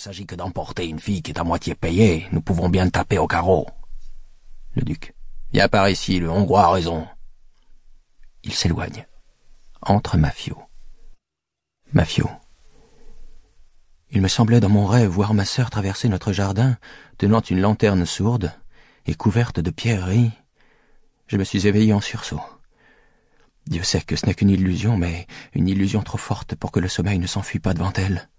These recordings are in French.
s'agit que d'emporter une fille qui est à moitié payée. Nous pouvons bien taper au carreau. Le duc. Viens par ici, le Hongrois a raison. Il s'éloigne. Entre Mafio. Mafio. Il me semblait dans mon rêve voir ma sœur traverser notre jardin, tenant une lanterne sourde et couverte de pierreries. Je me suis éveillé en sursaut. Dieu sait que ce n'est qu'une illusion, mais une illusion trop forte pour que le sommeil ne s'enfuit pas devant elle.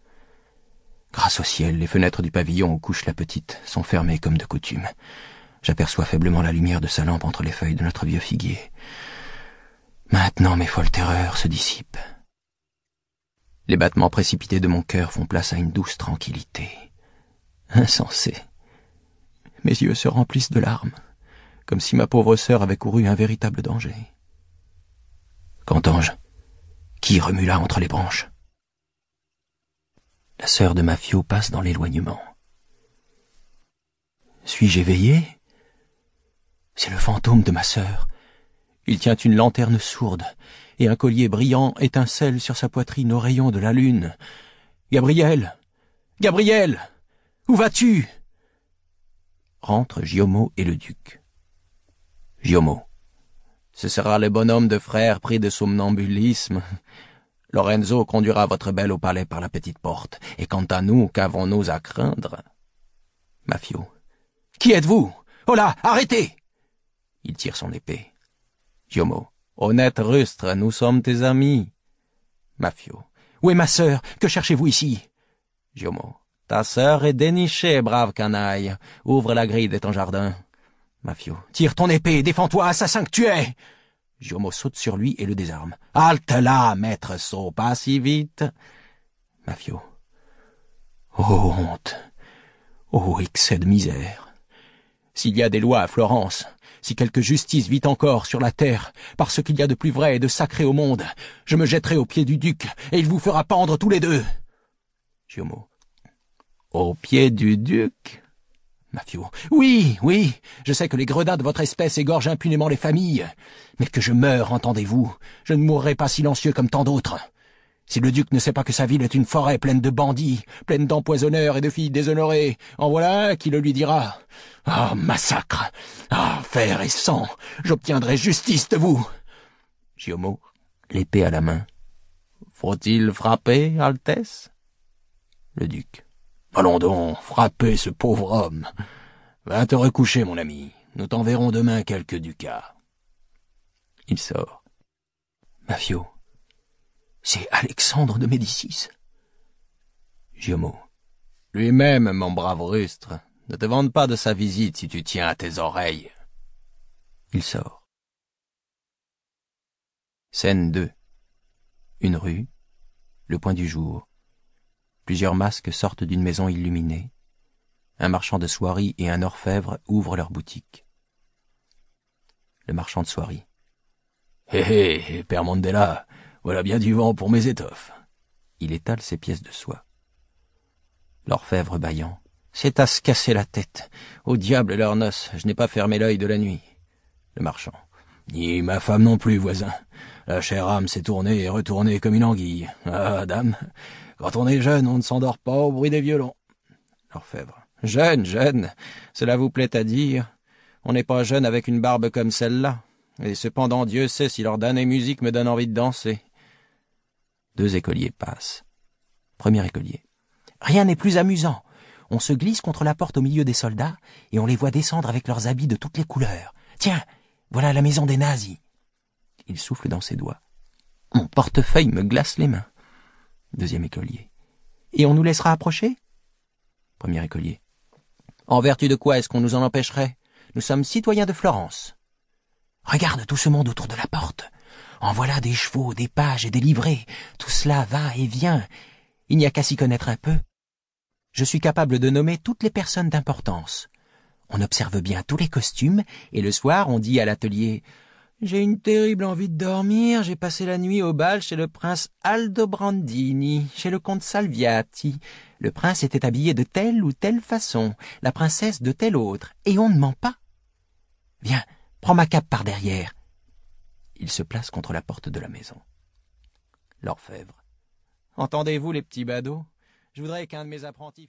Grâce au ciel, les fenêtres du pavillon où couche la petite sont fermées comme de coutume. J'aperçois faiblement la lumière de sa lampe entre les feuilles de notre vieux figuier. Maintenant mes folles terreurs se dissipent. Les battements précipités de mon cœur font place à une douce tranquillité. Insensé. Mes yeux se remplissent de larmes, comme si ma pauvre sœur avait couru un véritable danger. Qu'entends-je? Qui remue là entre les branches? La sœur de Mafio passe dans l'éloignement. Suis-je éveillé? C'est le fantôme de ma sœur. Il tient une lanterne sourde, et un collier brillant étincelle sur sa poitrine aux rayons de la lune. Gabriel Gabriel Où vas-tu? Rentrent Giomo et le duc. Giomo. Ce sera le bonhomme de frère pris de somnambulisme. Lorenzo conduira votre belle au palais par la petite porte, et quant à nous, qu'avons-nous à craindre? Mafio. Qui êtes-vous? Oh arrêtez Il tire son épée. Giomo. Honnête rustre, nous sommes tes amis. Mafio. Où est ma sœur? Que cherchez-vous ici? Giomo. Ta sœur est dénichée, brave canaille. Ouvre la grille de ton jardin. Mafio. Tire ton épée, défends-toi, assassin que tu es Giomo saute sur lui et le désarme. Halte là, maître saut, pas si vite. Mafio. Oh honte. Oh excès de misère. S'il y a des lois à Florence, si quelque justice vit encore sur la terre, parce qu'il y a de plus vrai et de sacré au monde, je me jetterai aux pieds du duc, et il vous fera pendre tous les deux. Giomo. Aux pieds du duc? Mafio. Oui, oui, je sais que les gredins de votre espèce égorgent impunément les familles. Mais que je meure, entendez-vous, je ne mourrai pas silencieux comme tant d'autres. Si le duc ne sait pas que sa ville est une forêt pleine de bandits, pleine d'empoisonneurs et de filles déshonorées, en voilà qui le lui dira. Ah, massacre Ah, fer et sang J'obtiendrai justice de vous Giomo, l'épée à la main. Faut-il frapper, Altesse? Le duc. Allons donc, frappez ce pauvre homme. Va te recoucher, mon ami. Nous t'enverrons demain quelques ducats. Il sort. Mafio. C'est Alexandre de Médicis. Giomo. Lui-même, mon brave rustre. Ne te vante pas de sa visite si tu tiens à tes oreilles. Il sort. Scène 2. Une rue. Le point du jour. Plusieurs masques sortent d'une maison illuminée. Un marchand de soieries et un orfèvre ouvrent leur boutique. Le marchand de soieries. Hé hé, Père Mandela, voilà bien du vent pour mes étoffes. Il étale ses pièces de soie. L'orfèvre bâillant. C'est à se casser la tête. Au diable leurs noces, je n'ai pas fermé l'œil de la nuit. Le marchand. Ni ma femme non plus, voisin. La chère âme s'est tournée et retournée comme une anguille. Ah, dame, quand on est jeune, on ne s'endort pas au bruit des violons. L'orfèvre. Jeune, jeune, cela vous plaît à dire. On n'est pas jeune avec une barbe comme celle-là. Et cependant Dieu sait si leur damnée musique me donne envie de danser. Deux écoliers passent. Premier écolier. Rien n'est plus amusant. On se glisse contre la porte au milieu des soldats, et on les voit descendre avec leurs habits de toutes les couleurs. Tiens, voilà la maison des nazis. Il souffle dans ses doigts. Mon portefeuille me glace les mains. Deuxième écolier. Et on nous laissera approcher? Premier écolier. En vertu de quoi est-ce qu'on nous en empêcherait? Nous sommes citoyens de Florence. Regarde tout ce monde autour de la porte. En voilà des chevaux, des pages et des livrées. Tout cela va et vient. Il n'y a qu'à s'y connaître un peu. Je suis capable de nommer toutes les personnes d'importance. On observe bien tous les costumes, et le soir on dit à l'atelier J'ai une terrible envie de dormir, j'ai passé la nuit au bal chez le prince Aldobrandini, chez le comte Salviati. Le prince était habillé de telle ou telle façon, la princesse de telle autre, et on ne ment pas. Viens, prends ma cape par derrière. Il se place contre la porte de la maison. L'orfèvre. Entendez-vous, les petits badauds? Je voudrais qu'un de mes apprentis